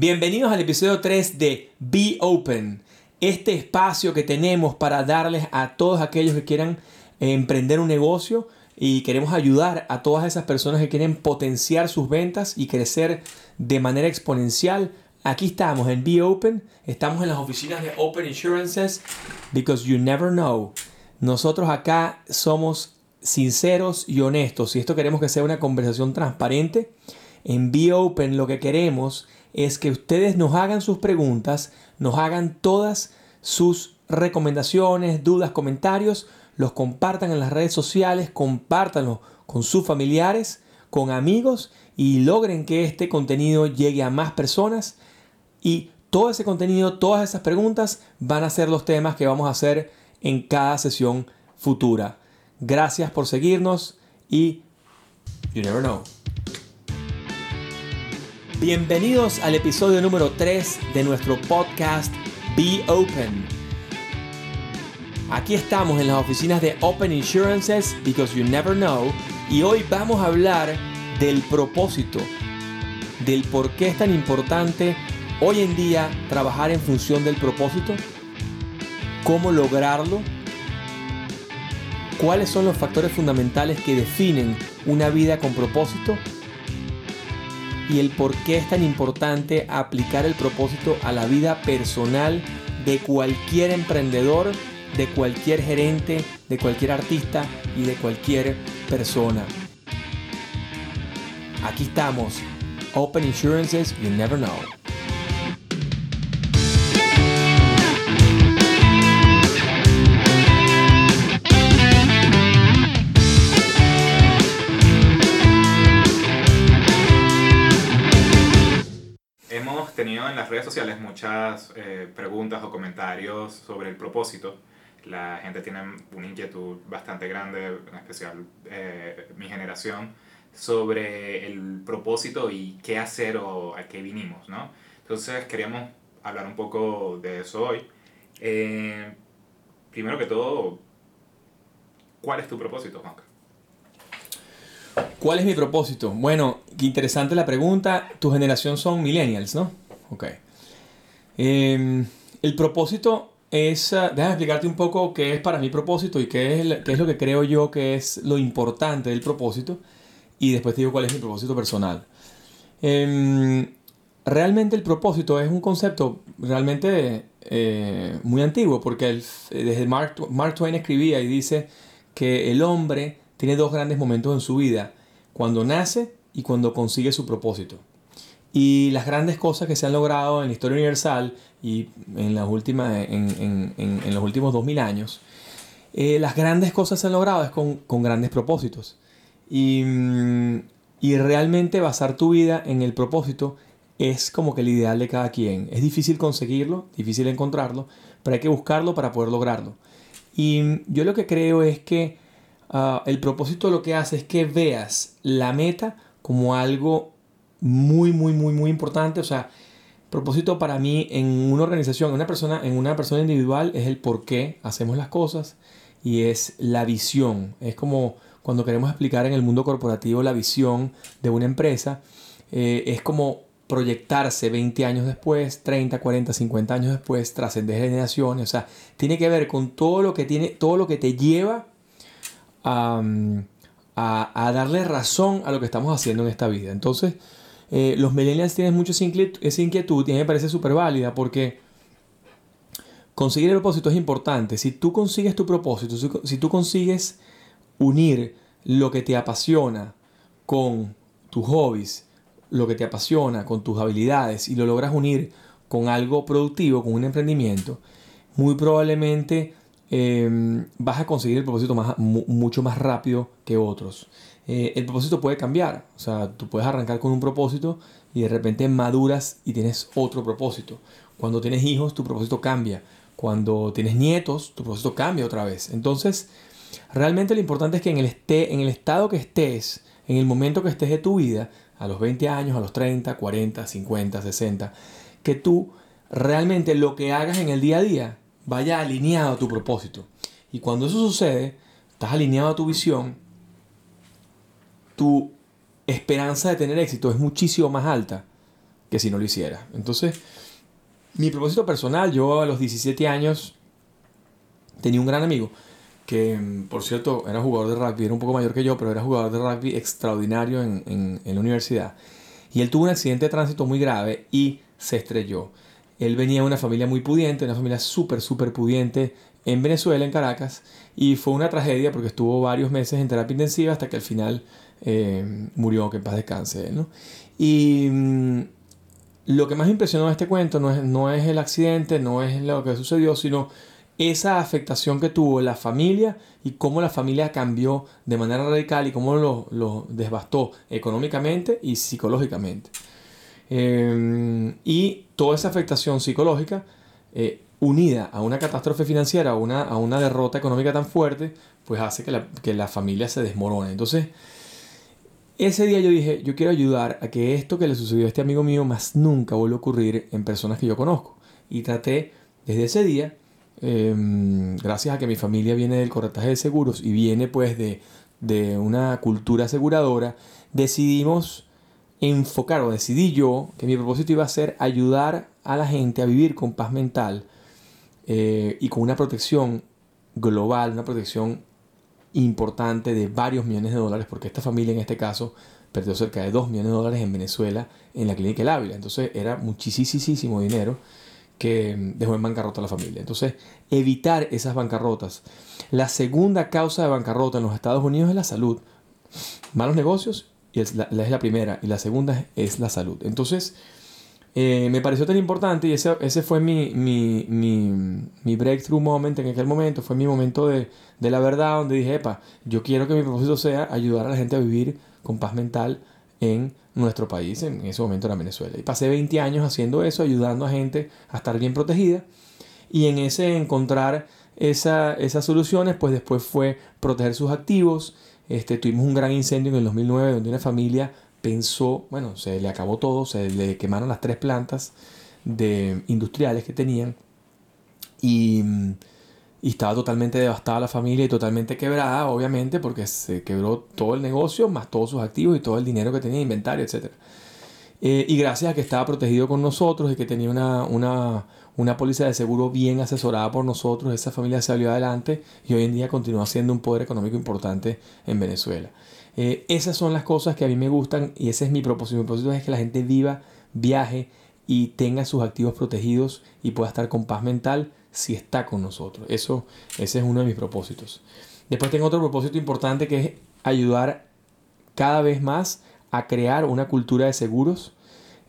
Bienvenidos al episodio 3 de Be Open, este espacio que tenemos para darles a todos aquellos que quieran emprender un negocio y queremos ayudar a todas esas personas que quieren potenciar sus ventas y crecer de manera exponencial. Aquí estamos en Be Open, estamos en las oficinas de Open Insurances because you never know. Nosotros acá somos sinceros y honestos y esto queremos que sea una conversación transparente. En Be Open lo que queremos es que ustedes nos hagan sus preguntas, nos hagan todas sus recomendaciones, dudas, comentarios, los compartan en las redes sociales, compártanlo con sus familiares, con amigos y logren que este contenido llegue a más personas y todo ese contenido, todas esas preguntas van a ser los temas que vamos a hacer en cada sesión futura. Gracias por seguirnos y you never know. Bienvenidos al episodio número 3 de nuestro podcast Be Open. Aquí estamos en las oficinas de Open Insurances because you never know y hoy vamos a hablar del propósito, del por qué es tan importante hoy en día trabajar en función del propósito, cómo lograrlo, cuáles son los factores fundamentales que definen una vida con propósito y el por qué es tan importante aplicar el propósito a la vida personal de cualquier emprendedor, de cualquier gerente, de cualquier artista y de cualquier persona. Aquí estamos. Open Insurances, you never know. Tenido en las redes sociales muchas eh, preguntas o comentarios sobre el propósito. La gente tiene una inquietud bastante grande, en especial eh, mi generación, sobre el propósito y qué hacer o a qué vinimos, ¿no? Entonces queríamos hablar un poco de eso hoy. Eh, primero que todo, ¿cuál es tu propósito, Juanca? ¿Cuál es mi propósito? Bueno, qué interesante la pregunta. Tu generación son millennials, ¿no? Ok. Eh, el propósito es, uh, déjame explicarte un poco qué es para mí propósito y qué es, qué es lo que creo yo que es lo importante del propósito. Y después te digo cuál es mi propósito personal. Eh, realmente el propósito es un concepto realmente eh, muy antiguo porque el, desde Mark, Mark Twain escribía y dice que el hombre tiene dos grandes momentos en su vida, cuando nace y cuando consigue su propósito. Y las grandes cosas que se han logrado en la historia universal y en, las últimas, en, en, los últimos 2000 años, eh, las grandes cosas se han logrado es con, con grandes propósitos. Y, y realmente basar tu vida en el propósito es como que el ideal de cada quien. Es difícil conseguirlo, difícil encontrarlo, pero hay que buscarlo para poder lograrlo. Y yo lo que creo es que Uh, el propósito lo que hace es que veas la meta como algo muy, muy, muy, muy importante. O sea, propósito para mí en una organización, en una persona, en una persona individual es el por qué hacemos las cosas y es la visión. Es como cuando queremos explicar en el mundo corporativo la visión de una empresa, eh, es como proyectarse 20 años después, 30, 40, 50 años después, trascender generaciones. O sea, tiene que ver con todo lo que tiene, todo lo que te lleva a, a, darle razón a lo que estamos haciendo en esta vida. Entonces, eh, los millennials tienen mucho inquietud, y a mí me parece súper válida porque conseguir el propósito es importante. Si tú consigues tu propósito, si, si tú consigues unir lo que te apasiona con tus hobbies, lo que te apasiona con tus habilidades y lo logras unir con algo productivo, con un emprendimiento, muy probablemente eh, vas a conseguir el propósito mucho más rápido que otros. Eh, el propósito puede cambiar, o sea, tú puedes arrancar con un propósito y de repente maduras y tienes otro propósito. Cuando tienes hijos, tu propósito cambia. Cuando tienes nietos, tu propósito cambia otra vez. Entonces, realmente lo importante es que en el, esté, en el estado que estés, en el momento que estés de tu vida, a los 20 años, a los 30, 40, 50, 60, que tú realmente lo que hagas en el día a día vaya alineado a tu propósito. Y cuando eso sucede, estás alineado a tu visión, tu esperanza de tener éxito es muchísimo más alta que si no lo hiciera. Entonces, mi propósito personal, yo a los 17 años tenía un gran amigo que, por cierto, era jugador de rugby, era un poco mayor que yo, pero era jugador de rugby extraordinario en, en, en la universidad. Y él tuvo un accidente de tránsito muy grave y se estrelló. Él venía de una familia muy pudiente, una familia súper, súper pudiente en Venezuela, en Caracas, y fue una tragedia porque estuvo varios meses en terapia intensiva hasta que al final eh, murió, que en paz descanse. ¿no? Y mm, lo que más impresionó de este cuento no es, no es el accidente, no es lo que sucedió, sino esa afectación que tuvo la familia y cómo la familia cambió de manera radical y cómo lo, lo devastó económicamente y psicológicamente. Eh, y toda esa afectación psicológica, eh, unida a una catástrofe financiera, a una, a una derrota económica tan fuerte, pues hace que la, que la familia se desmorone. Entonces, ese día yo dije, yo quiero ayudar a que esto que le sucedió a este amigo mío más nunca vuelva a ocurrir en personas que yo conozco. Y traté desde ese día, em, gracias a que mi familia viene del corretaje de seguros y viene pues de, de una cultura aseguradora, decidimos enfocar o decidí yo que mi propósito iba a ser ayudar a la gente a vivir con paz mental eh, y con una protección global, una protección importante de varios millones de dólares, porque esta familia en este caso perdió cerca de 2 millones de dólares en Venezuela en la clínica El Ávila. Entonces era muchísimo dinero que dejó en bancarrota a la familia. Entonces, evitar esas bancarrotas. La segunda causa de bancarrota en los Estados Unidos es la salud. Malos negocios y es la, es la primera. Y la segunda es la salud. Entonces, eh, me pareció tan importante y ese, ese fue mi, mi, mi, mi, breakthrough moment en aquel momento. Fue mi momento de, de la verdad donde dije, epa, yo quiero que mi propósito sea ayudar a la gente a vivir con paz mental en nuestro país, en ese momento era Venezuela. Y pasé 20 años haciendo eso, ayudando a gente a estar bien protegida. Y en ese encontrar esa, esas soluciones, pues después fue proteger sus activos, este, tuvimos un gran incendio en el 2009 donde una familia pensó, bueno, se le acabó todo, se le quemaron las tres plantas de industriales que tenían y, estaba totalmente devastada la familia y totalmente quebrada, obviamente, porque se quebró todo el negocio, más todos sus activos y todo el dinero que tenía, inventario, etc. Eh, y gracias a que estaba protegido con nosotros y que tenía una, una póliza de seguro bien asesorada por nosotros, esa familia salió adelante y hoy en día continúa siendo un poder económico importante en Venezuela. Eh, esas son las cosas que a mí me gustan y ese es mi propósito. Mi propósito es que la gente viva, viaje y tenga sus activos protegidos y pueda estar con paz mental si está con nosotros. Eso, ese es uno de mis propósitos. Después tengo otro propósito importante que es ayudar cada vez más a crear una cultura de seguros.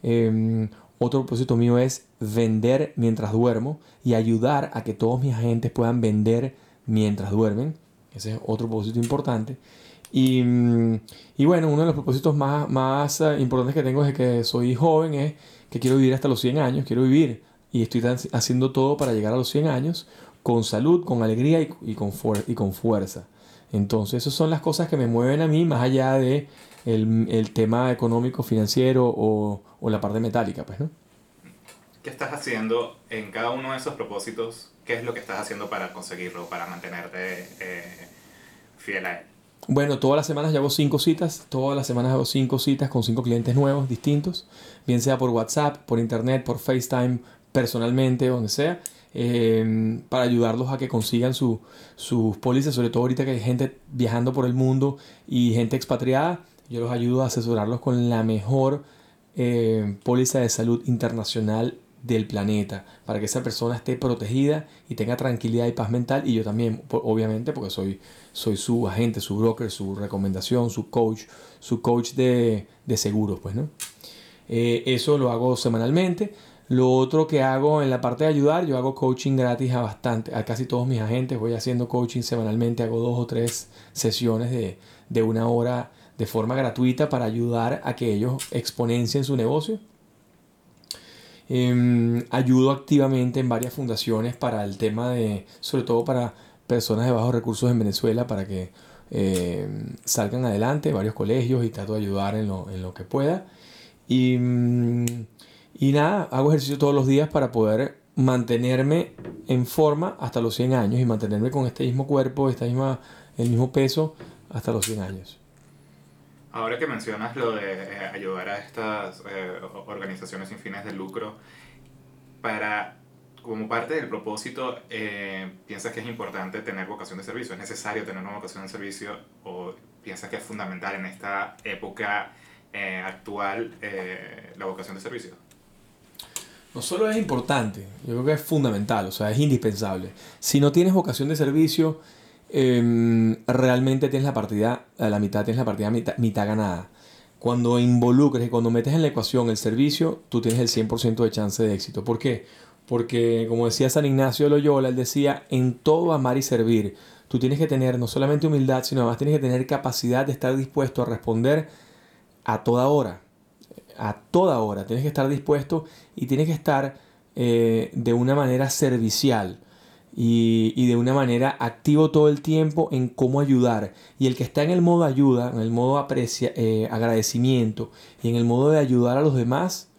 Em, otro propósito mío es vender mientras duermo y ayudar a que todos mis agentes puedan vender mientras duermen. Ese es otro propósito importante. Y, y bueno, uno de los propósitos más, más eh, importantes que tengo es que soy joven, es que quiero vivir hasta los 100 años, quiero vivir y estoy haciendo todo para llegar a los 100 años con salud, con alegría y, y con, y con fuerza. Entonces, esas son las cosas que me mueven a mí, más allá de el tema económico, financiero o, o, la parte metálica, pues, ¿no? ¿Qué estás haciendo en cada uno de esos propósitos? ¿Qué es lo que estás haciendo para conseguirlo, para mantenerte eh, fiel a él? Bueno, todas las semanas hago cinco citas, todas las semanas hago cinco citas con cinco clientes nuevos, distintos, bien sea por WhatsApp, por internet, por FaceTime, personalmente, donde sea, eh, para ayudarlos a que consigan su, sus pólizas, sobre todo ahorita que hay gente viajando por el mundo y gente expatriada, yo los ayudo a asesorarlos con la mejor eh, póliza de salud internacional del planeta para que esa persona esté protegida y tenga tranquilidad y paz mental. Y yo también obviamente porque soy soy su agente su broker su recomendación su coach su coach de, de seguros pues no eh, eso lo hago semanalmente. Lo otro que hago en la parte de ayudar yo hago coaching gratis a bastante a casi todos mis agentes. Voy haciendo coaching semanalmente hago dos o tres sesiones de, de una hora de forma gratuita para ayudar a que ellos exponencien su negocio eh, ayudo activamente en varias fundaciones para el tema de, sobre todo para personas de bajos recursos en Venezuela, para que eh, salgan adelante, varios colegios y trato de ayudar en lo, en lo que pueda. Y, y nada, hago ejercicio todos los días para poder mantenerme en forma hasta los 100 años y mantenerme con este mismo cuerpo, esta misma, el mismo peso hasta los 100 años. Ahora que mencionas lo de eh, ayudar a estas eh, organizaciones sin fines de lucro, para, como parte del propósito, eh, ¿piensas que es importante tener vocación de servicio? ¿Es necesario tener una vocación de servicio o piensas que es fundamental en esta época actual la vocación de servicio? No solo es importante, yo creo que es fundamental, o sea, es indispensable. Si no tienes vocación de servicio, Em, realmente tienes la partida, a la mitad tienes la partida mitad, mitad ganada. Cuando involucres y cuando metes en la ecuación el servicio, tú tienes el 100% de chance de éxito. ¿Por qué? Porque, como decía San Ignacio de Loyola, él decía, en todo amar y servir, tú tienes que tener no solamente humildad, sino además tienes que tener capacidad de estar dispuesto a responder a toda hora. A toda hora. Tienes que estar dispuesto y tienes que estar eh, de una manera servicial y, de una manera activo todo el tiempo en cómo ayudar. Y el que está en el modo ayuda, en el modo aprecia, eh, agradecimiento y en el modo de ayudar a los demás,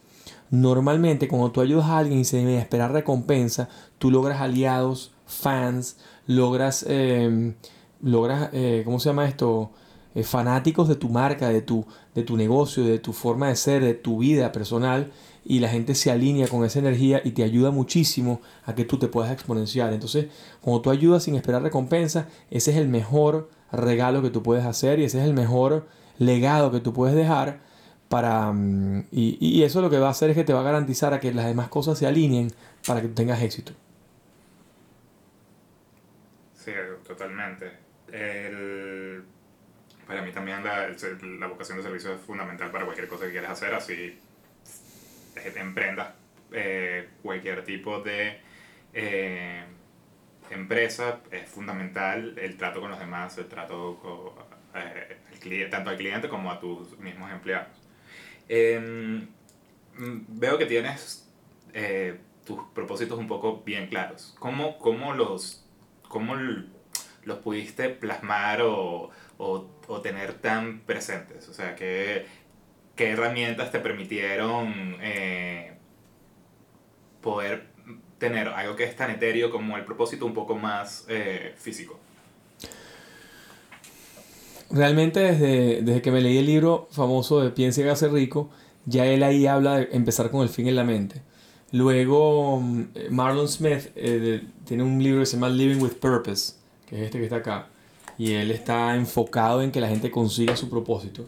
normalmente cuando tú ayudas a alguien y se debe esperar recompensa, tú logras aliados, fans, logras, em, logras eh, ¿cómo se llama esto? Eh, fanáticos de tu marca, de tu, de tu negocio, de tu forma de ser, de tu vida personal y la gente se alinea con esa energía y te ayuda muchísimo a que tú te puedas exponenciar. Entonces, cuando tú ayudas sin esperar recompensa, ese es el mejor regalo que tú puedes hacer y ese es el mejor legado que tú puedes dejar para mm, y, y eso lo que va a hacer es que te va a garantizar a que las demás cosas se alineen para que tú tengas éxito. Sí, totalmente. para mí también la, la vocación de servicio es fundamental para cualquier cosa que quieras hacer, así emprendas eh, cualquier tipo de eh, empresa, es fundamental el trato con los demás, el trato con, eh, el cliente, tanto al cliente como a tus mismos empleados. Em, veo que tienes tus propósitos un poco bien claros. ¿Cómo, cómo los, cómo los pudiste plasmar o, o, o tener tan presentes? O sea, que qué herramientas te permitieron eh, poder tener algo que es tan etéreo como el propósito un poco más eh, físico. Realmente desde, desde, que me leí el libro famoso de Piense y hágase rico, ya él ahí habla de empezar con el fin en la mente. Luego mm, Marlon Smith eh, tiene un libro que se llama Living with Purpose, que es este que está acá, y él está enfocado en que la gente consiga su propósito.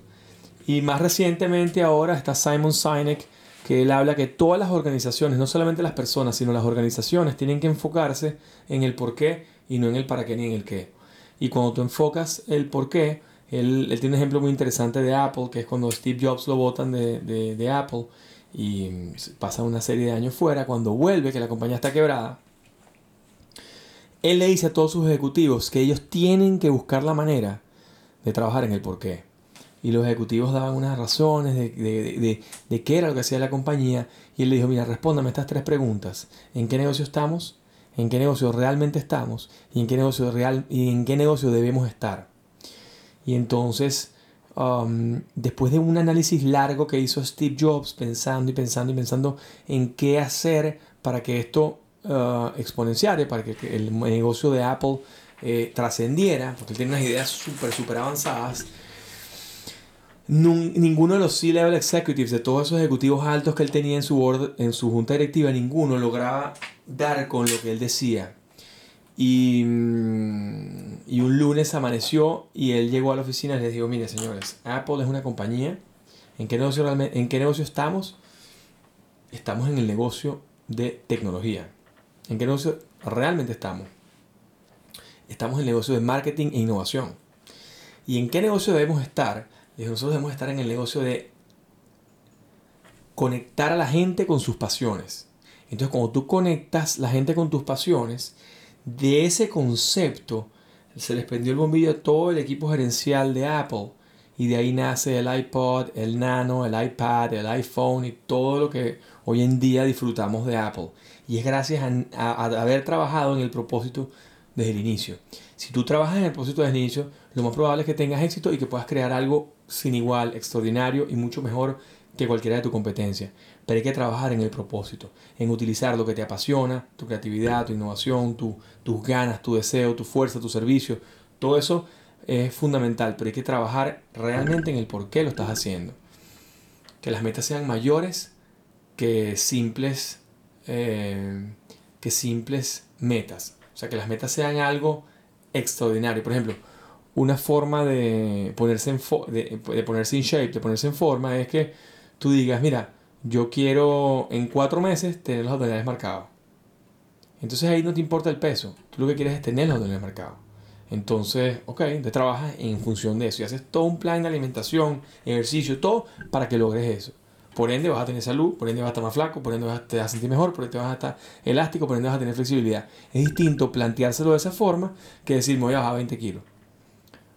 Y más recientemente ahora está Simon Sinek, que él habla que todas las organizaciones, no solamente las personas, sino las organizaciones, tienen que enfocarse en el por qué y no en el para qué ni en el qué. Y cuando tú enfocas el por qué, él, tiene un ejemplo muy interesante de Apple, que es cuando Steve Jobs lo botan de, de, de Apple y pasa una serie de años fuera, cuando vuelve, que la compañía está quebrada, él le dice a todos sus ejecutivos que ellos tienen que buscar la manera de trabajar en el por qué y los ejecutivos daban unas razones de, de, de, qué era lo que hacía la compañía y él le dijo, mira, respóndame estas tres preguntas. ¿En qué negocio estamos? ¿En qué negocio realmente estamos? ¿Y en qué negocio, real, y en qué negocio debemos estar? Y entonces, um, después de un análisis largo que hizo Steve Jobs, pensando y pensando y pensando en qué hacer para que esto uh, exponenciara, para que, el negocio de Apple eh, trascendiera, porque él tiene unas ideas súper, súper avanzadas, ninguno de los C-Level Executives, de todos esos ejecutivos altos que él tenía en su, board, en su junta directiva, ninguno lograba dar con lo que él decía. Y, mm, y, un lunes amaneció y él llegó a la oficina y les dijo, mire señores, Apple es una compañía, ¿en qué negocio, en qué negocio estamos? Estamos en el negocio de tecnología. ¿En qué negocio realmente estamos? Estamos en el negocio de marketing e innovación. ¿Y en qué negocio debemos estar? Nosotros debemos estar en el negocio de conectar a la gente con sus pasiones. Entonces, cuando tú conectas la gente con tus pasiones, de ese concepto se les prendió el bombillo a todo el equipo gerencial de Apple. Y de ahí nace el iPod, el Nano, el iPad, el iPhone y todo lo que hoy en día disfrutamos de Apple. Y es gracias a, haber trabajado en el propósito desde el inicio. Si tú trabajas en el propósito desde el inicio, lo más probable es que tengas éxito y que puedas crear algo sin igual, extraordinario y mucho mejor que cualquiera de tu competencia. Pero hay que trabajar en el propósito, en utilizar lo que te apasiona, tu creatividad, tu innovación, tu, tus ganas, tu deseo, tu fuerza, tu servicio. Todo eso es fundamental, pero hay que trabajar realmente en el por qué lo estás haciendo. Que las metas sean mayores que simples, eh, que simples metas. O sea, que las metas sean algo extraordinario. Por ejemplo, una forma de ponerse en, de, de ponerse shape, de ponerse en forma, es que tú digas, mira, yo quiero en cuatro meses tener los abdominales marcados. Entonces ahí no te importa el peso, tú lo que quieres es tener los abdominales marcados. Entonces, ok, te trabajas en función de eso y haces todo un plan de alimentación, ejercicio, todo para que logres eso. Por ende vas a tener salud, por ende vas a estar más flaco, por ende a, te vas a sentir mejor, por ende vas a estar elástico, por ende vas a tener flexibilidad. Es distinto planteárselo de esa forma que decir me voy a bajar 20 kilos.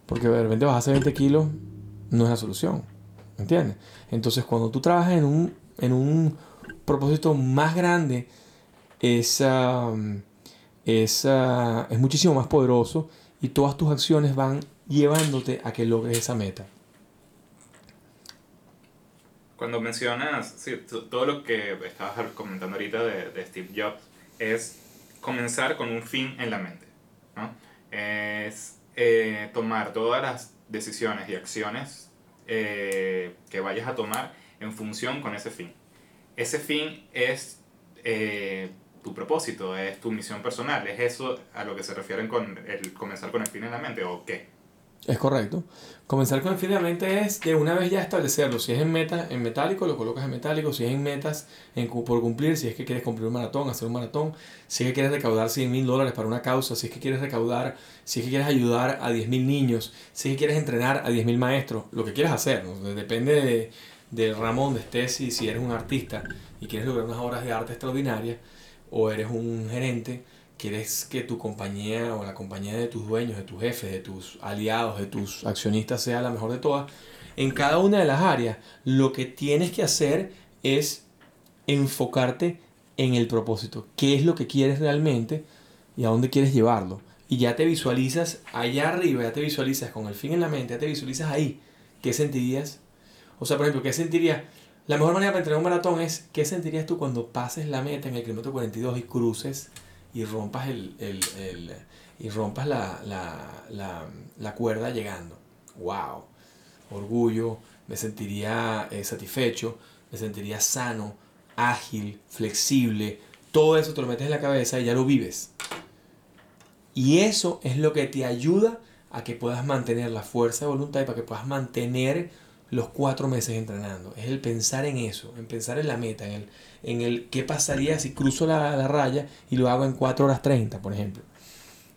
Porque de repente bajarse 20 kilos no es la solución. ¿Entiendes? Entonces cuando tú trabajas en un, en un propósito más grande, es, es, es muchísimo más poderoso y todas tus acciones van llevándote a que logres esa meta. Cuando mencionas sí, todo lo que estabas comentando ahorita de, de, Steve Jobs, es comenzar con un fin en la mente. ¿no? Es eh, tomar todas las decisiones y acciones eh, que vayas a tomar en función con ese fin. Ese fin es eh, tu propósito, es tu misión personal. ¿Es eso a lo que se refieren con el comenzar con el fin en la mente o qué? Es correcto. Comenzar con el fin de la mente es de una vez ya establecerlo. Si es en meta, en metálico, lo colocas en metálico. Si es en metas en, por cumplir, si es que quieres cumplir un maratón, hacer un maratón. Si es que quieres recaudar 100 mil dólares para una causa. Si es que quieres recaudar, si es que quieres ayudar a 10 mil niños. Si es que quieres entrenar a 10 mil maestros. Lo que quieras hacer. Depende de, del ramo donde estés. Y si eres un artista y quieres lograr unas obras de arte extraordinarias. O eres un gerente quieres que tu compañía o la compañía de tus dueños, de tus jefes, de tus aliados, de tus accionistas sea la mejor de todas, en cada una de las áreas lo que tienes que hacer es enfocarte en el propósito, qué es lo que quieres realmente y a dónde quieres llevarlo. Y ya te visualizas allá arriba, ya te visualizas con el fin en la mente, ya te visualizas ahí. ¿Qué sentirías? O sea, por ejemplo, ¿qué sentirías? La mejor manera para entrenar un maratón es, ¿qué sentirías tú cuando pases la meta en el kilómetro 42 y cruces y rompas, el, el, el y rompas la, la, la, la, cuerda llegando. ¡Wow! Orgullo, me sentiría eh, satisfecho, me sentiría sano, ágil, flexible. Todo eso te lo metes en la cabeza y ya lo vives. Y eso es lo que te ayuda a que puedas mantener la fuerza de voluntad y para que puedas mantener los cuatro meses entrenando. Es el pensar en eso, en pensar en la meta, en el, en el qué pasaría si cruzo la, la raya y lo hago en 4 horas 30, por ejemplo.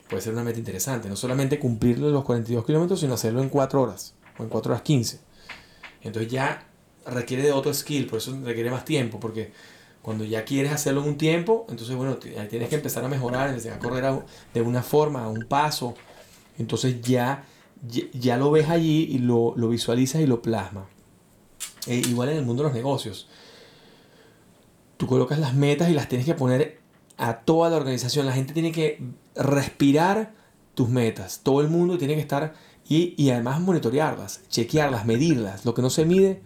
Puede ser una meta interesante. No solamente cumplir los 42 kilómetros, sino hacerlo en 4 horas o en 4 horas 15. Entonces ya requiere de otro skill, por eso requiere más tiempo, porque cuando ya quieres hacerlo en un tiempo, entonces bueno, tienes que empezar a mejorar, a correr de una forma, a un paso. Entonces ya ya, lo ves allí y lo, lo visualizas y lo plasmas. E igual en el mundo de los negocios. Tú colocas las metas y las tienes que poner a toda la organización. La gente tiene que respirar tus metas. Todo el mundo tiene que estar y, y además monitorearlas, chequearlas, medirlas. Lo que no se mide,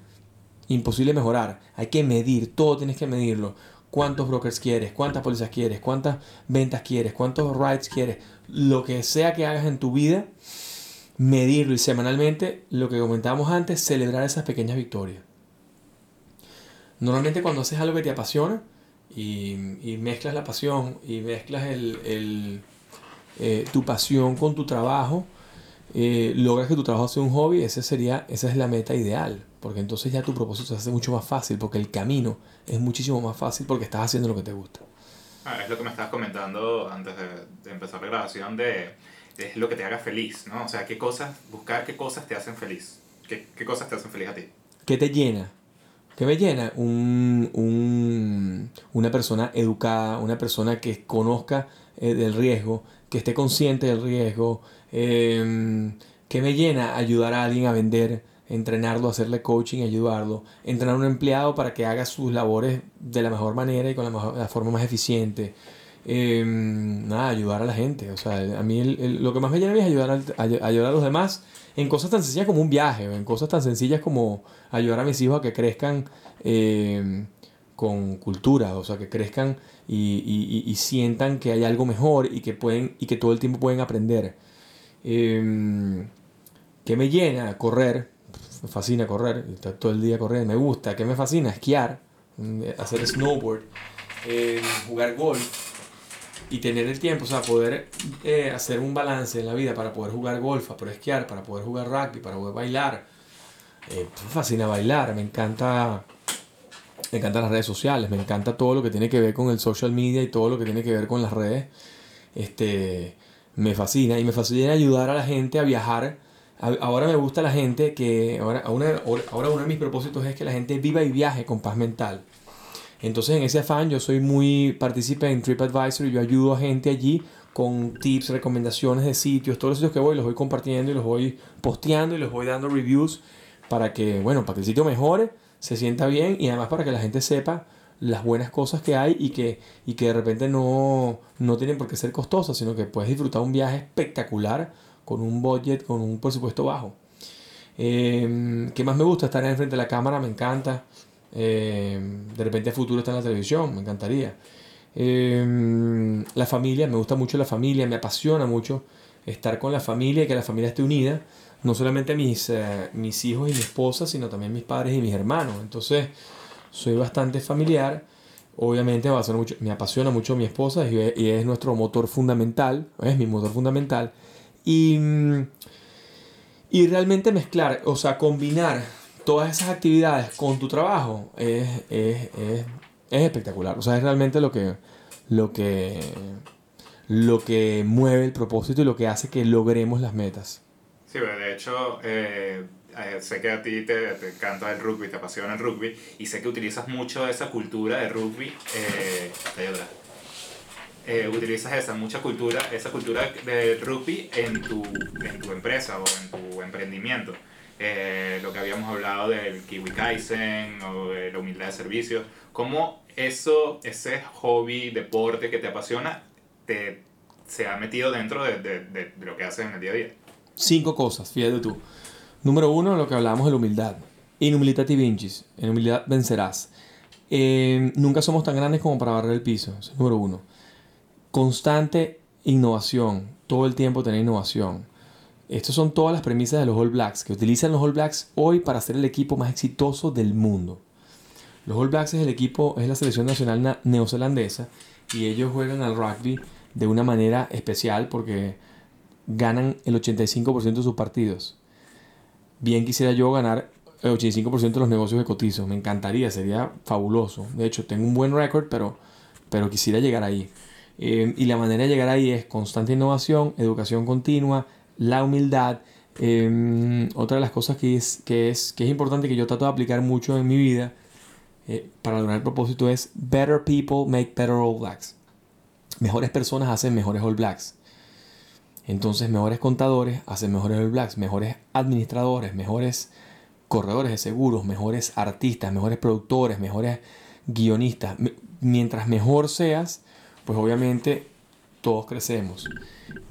imposible mejorar. Hay que medir, todo tienes que medirlo. ¿Cuántos brokers quieres? ¿Cuántas pólizas quieres? ¿Cuántas ventas quieres? ¿Cuántos rides quieres? Lo que sea que hagas en tu vida, medirlo y semanalmente, lo que comentábamos antes, celebrar esas pequeñas victorias. Normalmente cuando haces algo que te apasiona y, mezclas la pasión y mezclas el, eh, tu pasión con tu trabajo, eh, logras que tu trabajo sea un hobby, ese sería, esa es la meta ideal, porque entonces ya tu propósito se hace mucho más fácil, porque el camino es muchísimo más fácil porque estás haciendo lo que te gusta. Ah, es lo que me estabas comentando antes de empezar la grabación de es lo que te haga feliz, ¿no? O sea, qué cosas, buscar qué cosas te hacen feliz. ¿Qué, qué cosas te hacen feliz a ti? ¿Qué te llena? ¿Qué me llena? Un, un, una persona educada, una persona que conozca eh, del riesgo, que esté consciente del riesgo. Eh, ¿Qué me llena? Ayudar a alguien a vender, entrenarlo, hacerle coaching, ayudarlo. Entrenar a un empleado para que haga sus labores de la mejor manera y con la, la forma más eficiente. Em, nada, ayudar a la gente. O sea, a mí lo que más me llena es ayudar a, ayudar a los demás en cosas tan sencillas como un viaje, en cosas tan sencillas como ayudar a mis hijos a que crezcan em, con cultura, o sea, que crezcan y, y, sientan que hay algo mejor y que, pueden, y que todo el tiempo pueden aprender. Em, ¿Qué me llena? Correr. Me fascina correr. Estar todo el día corriendo. Me gusta. ¿Qué me fascina? Esquiar. mm, Hacer snowboard. eh, jugar golf. Y tener el tiempo, o sea, poder eh, hacer un balance en la vida para poder jugar golf, para poder esquiar, para poder jugar rugby, para poder bailar. Eh, me fascina bailar. Me encanta me encantan las redes sociales, me encanta todo lo que tiene que ver con el social media y todo lo que tiene que ver con las redes. Este, me fascina y me fascina ayudar a la gente a viajar. Ahora me gusta la gente que, ahora, a una- ahora uno de mis propósitos es que la gente viva y viaje con paz mental. Entonces en ese afán yo soy muy partícipe en TripAdvisor y yo ayudo a gente allí con tips, recomendaciones de sitios, todos los sitios que voy los voy compartiendo y los voy posteando y los voy dando reviews para que, bueno, para que el sitio mejore, se sienta bien y además para que la gente sepa las buenas cosas que hay y que, y que de repente no, no tienen por qué ser costosas, sino que puedes disfrutar un viaje espectacular con un budget, con un presupuesto bajo. Eh, ¿Qué más me gusta? Estar en frente de la cámara, me encanta. Eh, de repente a futuro estar en la televisión, me encantaría. Eh, la familia, me gusta mucho la familia, me apasiona mucho estar con la familia y que la familia esté unida. No solamente mis, eh, mis hijos y mi esposa, sino también mis padres y mis hermanos. Entonces, soy bastante familiar. Obviamente me apasiona mucho, me apasiona mucho mi esposa y, y es nuestro motor fundamental, es mi motor fundamental. Y, y realmente mezclar, o sea, combinar todas esas actividades con tu trabajo es, es, es, es espectacular. O sea, es realmente lo que, lo que, lo que mueve el propósito y lo que hace que logremos las metas. Sí, pero de hecho, eh, eh, sé que a ti te, te encanta el rugby, te apasiona el rugby, y sé que utilizas mucho esa cultura de rugby. Eh, te. Eh, utilizas esa mucha cultura, esa cultura de rugby en tu, en tu empresa o en tu emprendimiento. Eh, lo que habíamos hablado del Kiwi Kaizen o de la humildad de servicio. ¿Cómo eso, ese hobby, deporte que te apasiona, te, se ha metido dentro de, de, de, lo que haces en el día a día? Cinco cosas, fíjate tú. Número uno, lo que hablamos de la humildad. In humilitate vincis. En humildad vencerás. Eh, nunca somos tan grandes como para barrer el piso. Es número uno. Constante innovación. Todo el tiempo tener innovación. Estas son todas las premisas de los All Blacks, que utilizan los All Blacks hoy para ser el equipo más exitoso del mundo. Los All Blacks es el equipo, es la selección nacional na- neozelandesa y ellos juegan al rugby de una manera especial porque ganan el 85% de sus partidos. Bien quisiera yo ganar el 85% de los negocios de cotizo. Me encantaría, sería fabuloso. De hecho, tengo un buen récord, pero, pero quisiera llegar ahí. Eh, y la manera de llegar ahí es constante innovación, educación continua, la humildad. Eh, otra de las cosas que es, que, es, que es importante que yo trato de aplicar mucho en mi vida eh, para lograr el propósito es Better people make better All Blacks. Mejores personas hacen mejores All Blacks. Entonces, mejores contadores hacen mejores All Blacks, mejores administradores, mejores corredores de seguros, mejores artistas, mejores productores, mejores guionistas. Mientras mejor seas, pues obviamente todos crecemos.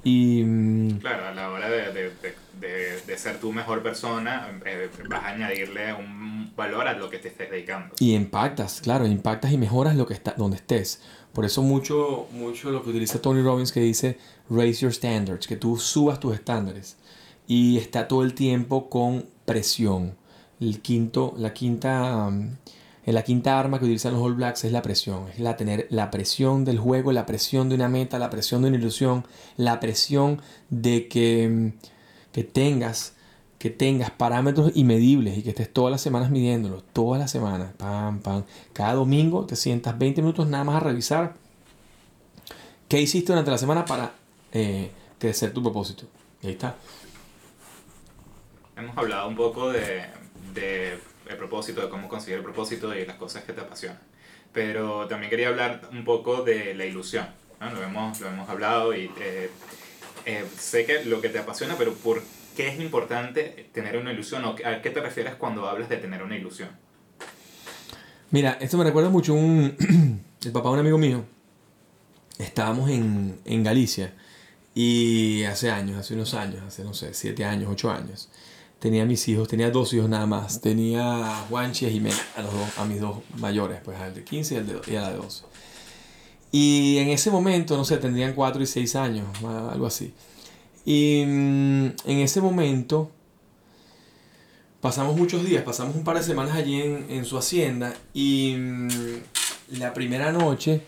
Y mm, Claro, a la hora de, de, de, de, de ser tu mejor persona, eh, vas a añadirle un valor a lo que te estés dedicando. Y impactas, claro, impactas y mejoras lo que está, donde estés. Por eso mucho, mucho lo que utiliza Tony Robbins que dice raise your standards, que tú subas tus estándares. Y está todo el tiempo con presión. El quinto, la quinta, um, la quinta arma que utilizan los All Blacks es la presión. Es la tener la presión del juego, la presión de una meta, la presión de una ilusión, la presión de que, mm, que tengas que tengas parámetros inmedibles y que estés todas las semanas midiéndolos, todas las semanas, pam, pam. Cada domingo te sientas 20 minutos nada más a revisar qué hiciste durante la semana para eh, crecer tu propósito. Y ahí está. Hemos hablado un poco de, de el propósito, de cómo conseguir el propósito y las cosas que te apasionan. Pero también quería hablar un poco de la ilusión. ¿no? Lo, hemos, lo hemos hablado y eh, eh, sé que lo que te apasiona, pero ¿por qué es importante tener una ilusión? ¿O ¿A qué te refieres cuando hablas de tener una ilusión? Mira, esto me recuerda mucho un... el papá de un amigo mío. Estábamos en, en Galicia y hace años, hace unos años, hace no sé, siete años, ocho años. Tenía mis hijos, tenía dos hijos nada más. Tenía a Juanchi y a Jimena, a, los dos, a mis dos mayores, pues al de 15 y, al de, y a la de 12. Y en ese momento, no sé, tendrían 4 y 6 años, algo así. Y mm, en ese momento pasamos muchos días, pasamos un par de semanas allí en, en su hacienda y mm, la primera noche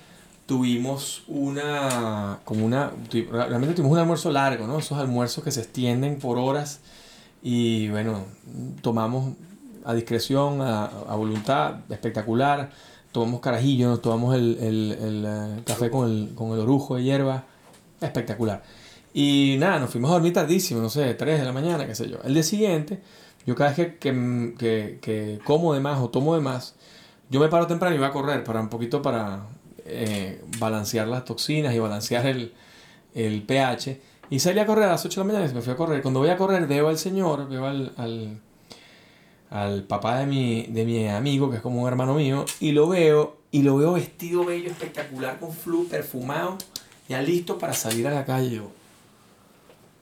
tuvimos una, como una, realmente tuvimos un almuerzo largo, ¿no? Esos almuerzos que se extienden por horas y bueno, tomamos a discreción, a, a voluntad, espectacular. Tomamos carajillo, nos tomamos el, el, el, eh, café con el, con el orujo de hierba, espectacular. Y nada, nos fuimos a dormir tardísimo, no sé, 3 de la mañana, qué sé yo. El día siguiente, yo cada vez que, que, que, que como de más o tomo de más, yo me paro temprano y voy a correr para un poquito para eh, balancear las toxinas y balancear el, el pH. Y salí a correr a las 8 de la mañana y me fui a correr. Cuando voy a correr veo al señor, veo al, al, al papá de mi, de mi amigo, que es como un hermano mío, y lo veo, y lo veo vestido bello, espectacular, con flu, perfumado, ya listo para salir a la calle. Yo,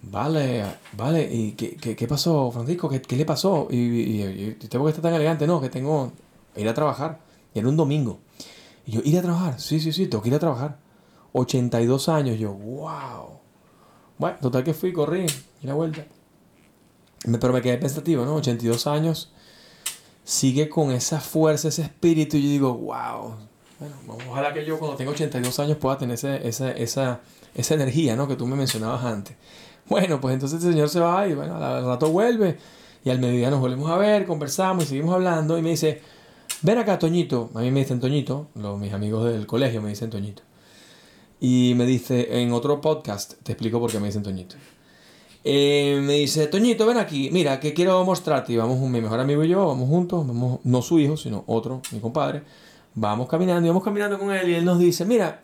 Vale, vale, ¿y qué, qué, qué pasó, Francisco? ¿Qué, qué le pasó? Y, y, y, ¿Usted por qué está tan elegante? No, que tengo que ir a trabajar. Y era un domingo. Y yo, ¿ir a trabajar? Sí, sí, sí, tengo que ir a trabajar. 82 años. Yo, wow. Bueno, total que fui, corrí, y la vuelta. Pero me quedé pensativo, ¿no? 82 años. Sigue con esa fuerza, ese espíritu. Y yo digo, wow. Bueno, ojalá que yo cuando tenga 82 años pueda tener ese- esa, esa, esa energía, ¿no? Que tú me mencionabas antes. Bueno, pues entonces el señor se va y bueno, al rato vuelve. Y al mediodía nos volvemos a ver, conversamos y seguimos hablando. Y me dice, ven acá, Toñito. A mí me dicen Toñito, los, mis amigos del colegio me dicen Toñito. Y me dice, en otro podcast, te explico por qué me dicen Toñito. Eh, me dice, Toñito, ven aquí, mira, que quiero mostrarte. Y vamos, mi mejor amigo y yo, vamos juntos, vamos, no su hijo, sino otro, mi compadre. Vamos caminando y vamos caminando con él y él nos dice, mira,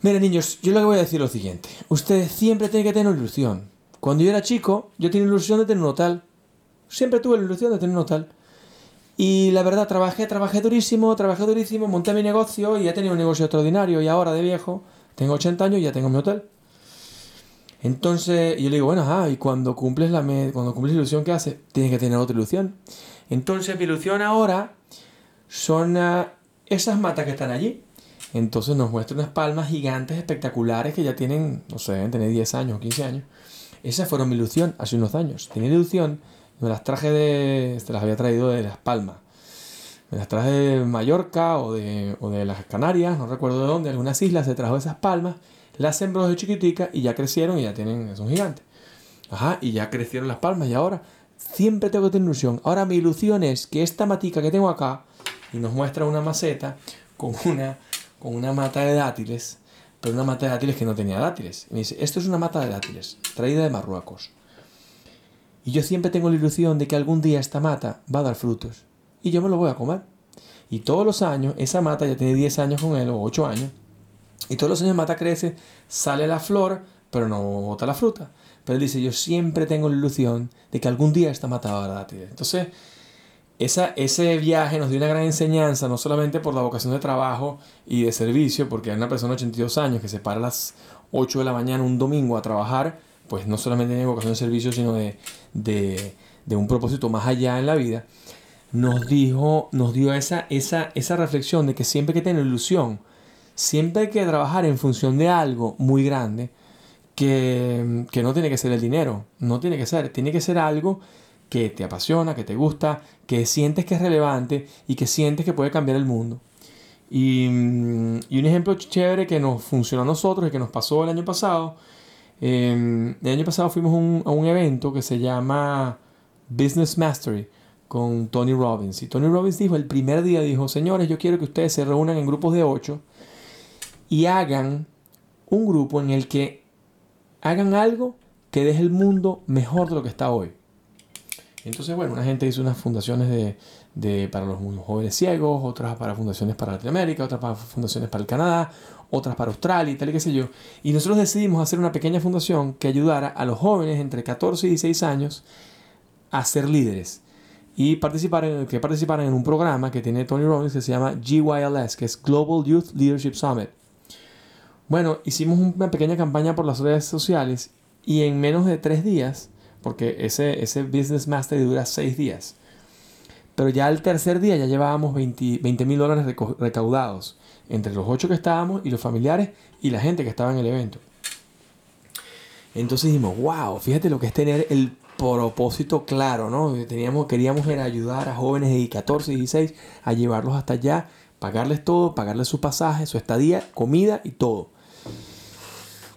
mira niños, yo le voy a decir lo siguiente. Ustedes siempre tienen que tener ilusión. Cuando yo era chico, yo tenía ilusión de tener un hotel. Siempre tuve la ilusión de tener un hotel. Y la verdad, trabajé, trabajé durísimo, trabajé durísimo, monté mi negocio y ya tenía un negocio extraordinario. Y ahora de viejo, tengo 80 años y ya tengo mi hotel. Entonces, yo le digo, bueno, ajá, y cuando cumples la, cuando cumples ilusión que haces, tienes que tener otra ilusión. Entonces, mi ilusión ahora son ah, esas matas que están allí. Entonces nos muestra unas palmas gigantes espectaculares que ya tienen, no sé, deben tener 10 años o 15 años. Esas fueron mi ilusión hace unos años. Tenía ilusión, me las traje de, se las había traído de Las Palmas. Me las traje de Mallorca o de, o de las Canarias, no recuerdo de dónde, algunas islas se trajo esas palmas, las sembró de chiquitica y ya crecieron y ya tienen, son gigantes. Ajá, y ya crecieron las palmas y ahora siempre tengo que tener ilusión. Ahora mi ilusión es que esta matica que tengo acá, y nos muestra una maceta con una, con una mata de dátiles, pero una mata de dátiles que no tenía dátiles. Y me dice, esto es una mata de dátiles, traída de Marruecos. Y yo siempre tengo la ilusión de que algún día esta mata va a dar frutos. Y yo me lo voy a comer. Y todos los años, esa mata ya tiene 10 años con él, o 8 años. Y todos los años mata crece, sale la flor, pero no bota la fruta. Pero él dice, yo siempre tengo la ilusión de que algún día esta mata va a dar. Entonces, esa, ese viaje nos dio una gran enseñanza, no solamente por la vocación de trabajo y de servicio, porque hay una persona de 82 años que se para a las 8 de la mañana un domingo a trabajar, pues no solamente tiene vocación de servicio, sino de, de, de un propósito más allá en la vida, nos dijo, nos dio esa, esa, esa reflexión de que siempre hay que tener ilusión, siempre hay que trabajar en función de algo muy grande, que, que no tiene que ser el dinero, no tiene que ser, tiene que ser algo que te apasiona, que te gusta, que sientes que es relevante y que sientes que puede cambiar el mundo. Y, mm, y un ejemplo chévere que nos funcionó a nosotros y que nos pasó el año pasado, eh, el año pasado fuimos a un, a un evento que se llama Business Mastery con Tony Robbins. Y Tony Robbins dijo, el primer día dijo, señores, yo quiero que ustedes se reúnan en grupos de ocho y hagan un grupo en el que hagan algo que deje el mundo mejor de lo que está hoy. Entonces, bueno, una gente hizo unas fundaciones de, de- para los jóvenes ciegos, otras para fundaciones para Latinoamérica, otras para fundaciones para el Canadá, otras para Australia y tal y qué sé yo. Y nosotros decidimos hacer una pequeña fundación que ayudara a los jóvenes entre 14 y 16 años a ser líderes y participar que participaran en un programa que tiene Tony Robbins que se llama GYLS, que es Global Youth Leadership Summit. Bueno, hicimos una pequeña campaña por las redes sociales y en menos de tres días, porque ese, ese Business Mastery dura seis días, pero ya al tercer día ya llevábamos 20 mil dólares recaudados entre los ocho que estábamos y los familiares y la gente que estaba en el evento. Entonces dijimos, wow, fíjate lo que es tener el propósito claro, ¿no? Teníamos, queríamos era ayudar a jóvenes de 14 y 16 a llevarlos hasta allá, pagarles todo, pagarles su pasaje, su estadía, comida y todo.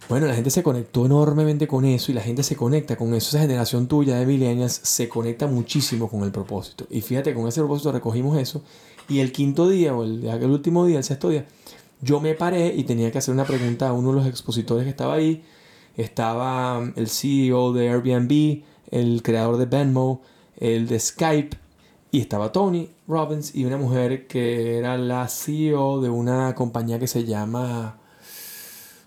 Bueno, la gente se conectó enormemente con eso y la gente se conecta con eso. Esa generación tuya de millennials se conecta muchísimo con el propósito. Y fíjate, con ese propósito recogimos eso. Y el quinto día, o el, el último día, el sexto día, yo me paré y tenía que hacer una pregunta a uno de los expositores que estaba ahí. Estaba um, el CEO de Airbnb, el creador de Venmo, el de Skype, y estaba Tony Robbins y una mujer que era la CEO de una compañía que se llama...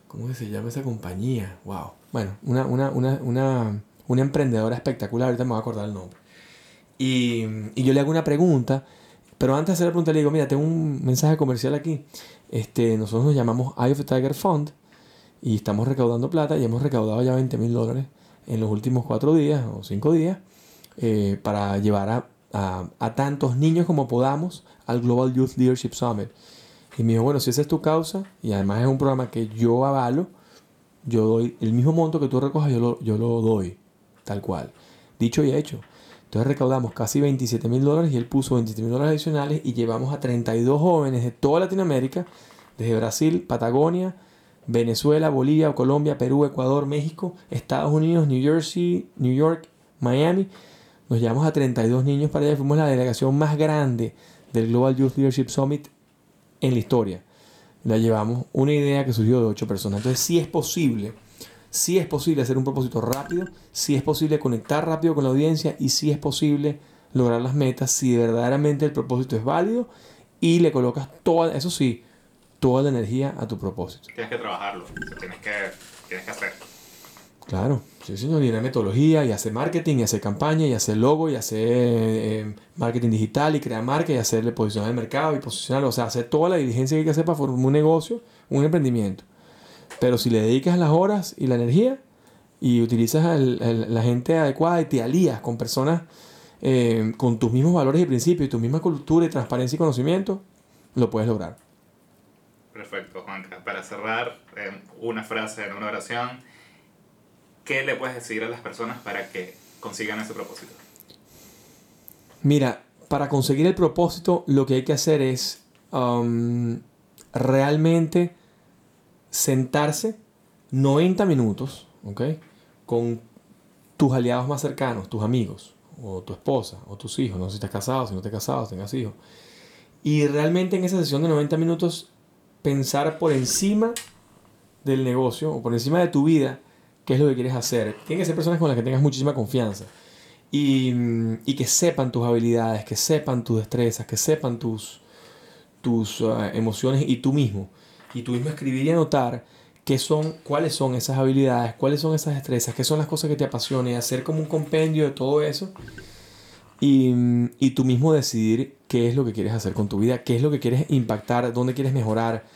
¿Cómo se llama esa compañía? Wow. Bueno, una, una, una, una, emprendedora espectacular, ahorita me voy a acordar el nombre. Y, y yo le hago una pregunta, pero antes de hacer la pregunta le digo, mira, tengo un mensaje comercial aquí. Este, nosotros nos llamamos Eye of the Tiger Fund y estamos recaudando plata y hemos recaudado ya 20 mil dólares en los últimos cuatro días o cinco días eh, para llevar a, a, a, tantos niños como podamos al Global Youth Leadership Summit. Y me dijo, bueno, si esa es tu causa y además es un programa que yo avalo, yo doy el mismo monto que tú recojas, yo lo, yo lo doy, tal cual. Dicho y hecho. Entonces recaudamos casi 27 mil dólares y él puso 27 mil dólares adicionales y llevamos a 32 jóvenes de toda Latinoamérica, desde Brasil, Patagonia, Venezuela, Bolivia, Colombia, Perú, Ecuador, México, Estados Unidos, New Jersey, New York, Miami. Nos llevamos a 32 niños para allá. Fuimos la delegación más grande del Global Youth Leadership Summit en la historia. La llevamos una idea que surgió de 8 personas. Entonces sí es posible sí es posible hacer un propósito rápido, sí es posible conectar rápido con la audiencia y sí es posible lograr las metas si verdaderamente el propósito es válido y le colocas toda, eso sí, toda la energía a tu propósito. Tienes que trabajarlo, tienes que, tienes que hacer. Claro, sí señor, y metodología, y hacer marketing, y hacer campaña, y hacer logo, y hacer eh, marketing digital, y crear marca, y hacerle posicionar el mercado, y posicionarlo, o sea, hacer toda la diligencia que hay que hacer para formar un negocio, un emprendimiento. Pero si le dedicas las horas y la energía y utilizas la gente adecuada y te alías con personas eh, con tus mismos valores y principios y tu misma cultura y transparencia y conocimiento, lo puedes lograr. Perfecto, Juanca. Para cerrar, una frase en una oración, ¿qué le puedes decir a las personas para que consigan ese propósito? Mira, para conseguir el propósito lo que hay que hacer es um, realmente sentarse 90 minutos, ¿ok? Con tus aliados más cercanos, tus amigos, o tu esposa, o tus hijos, no sé si estás casado, si no estás casado, si tengas hijos. Y realmente en esa sesión de 90 minutos pensar por encima del negocio o por encima de tu vida qué es lo que quieres hacer. Tienen que ser personas con las que tengas muchísima confianza. Y, y que sepan tus habilidades, que sepan tus destrezas, que sepan tus, tus uh, emociones y tú mismo y tú mismo escribir y anotar qué son, cuáles son esas habilidades, cuáles son esas destrezas, qué son las cosas que te apasionan y hacer como un compendio de todo eso y, y tú mismo decidir qué es lo que quieres hacer con tu vida, qué es lo que quieres impactar, dónde quieres mejorar.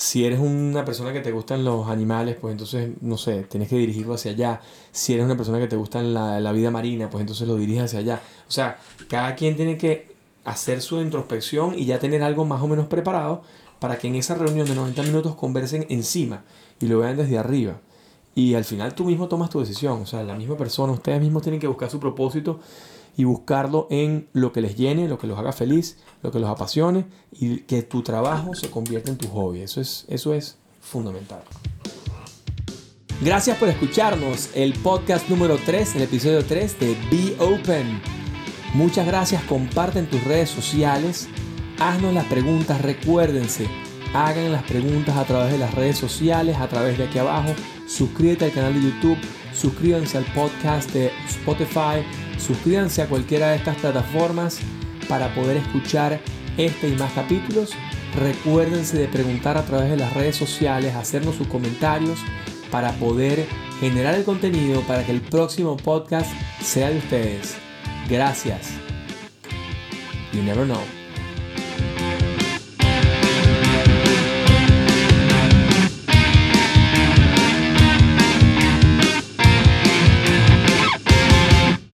Si eres una persona que te gustan los animales, pues entonces, no sé, tienes que dirigirlo hacia allá. Si eres una persona que te gusta la, la vida marina, pues entonces lo diriges hacia allá. O sea, cada quien tiene que hacer su introspección y ya tener algo más o menos preparado para que en esa reunión de 90 minutos conversen encima y lo vean desde arriba. Y al final tú mismo tomas tu decisión, o sea, la misma persona, ustedes mismos tienen que buscar su propósito y buscarlo en lo que les llene, lo que los haga feliz, lo que los apasione y que tu trabajo se convierta en tu hobby. Eso es, eso es fundamental. Gracias por escucharnos, el podcast número 3, el episodio 3 de Be Open. Muchas gracias, comparten tus redes sociales. Haznos las preguntas, recuérdense, hagan las preguntas a través de las redes sociales, a través de aquí abajo, suscríbete al canal de YouTube, suscríbanse al podcast de Spotify, suscríbanse a cualquiera de estas plataformas para poder escuchar este y más capítulos. Recuérdense de preguntar a través de las redes sociales, hacernos sus comentarios para poder generar el contenido para que el próximo podcast sea de ustedes. Gracias. You never know.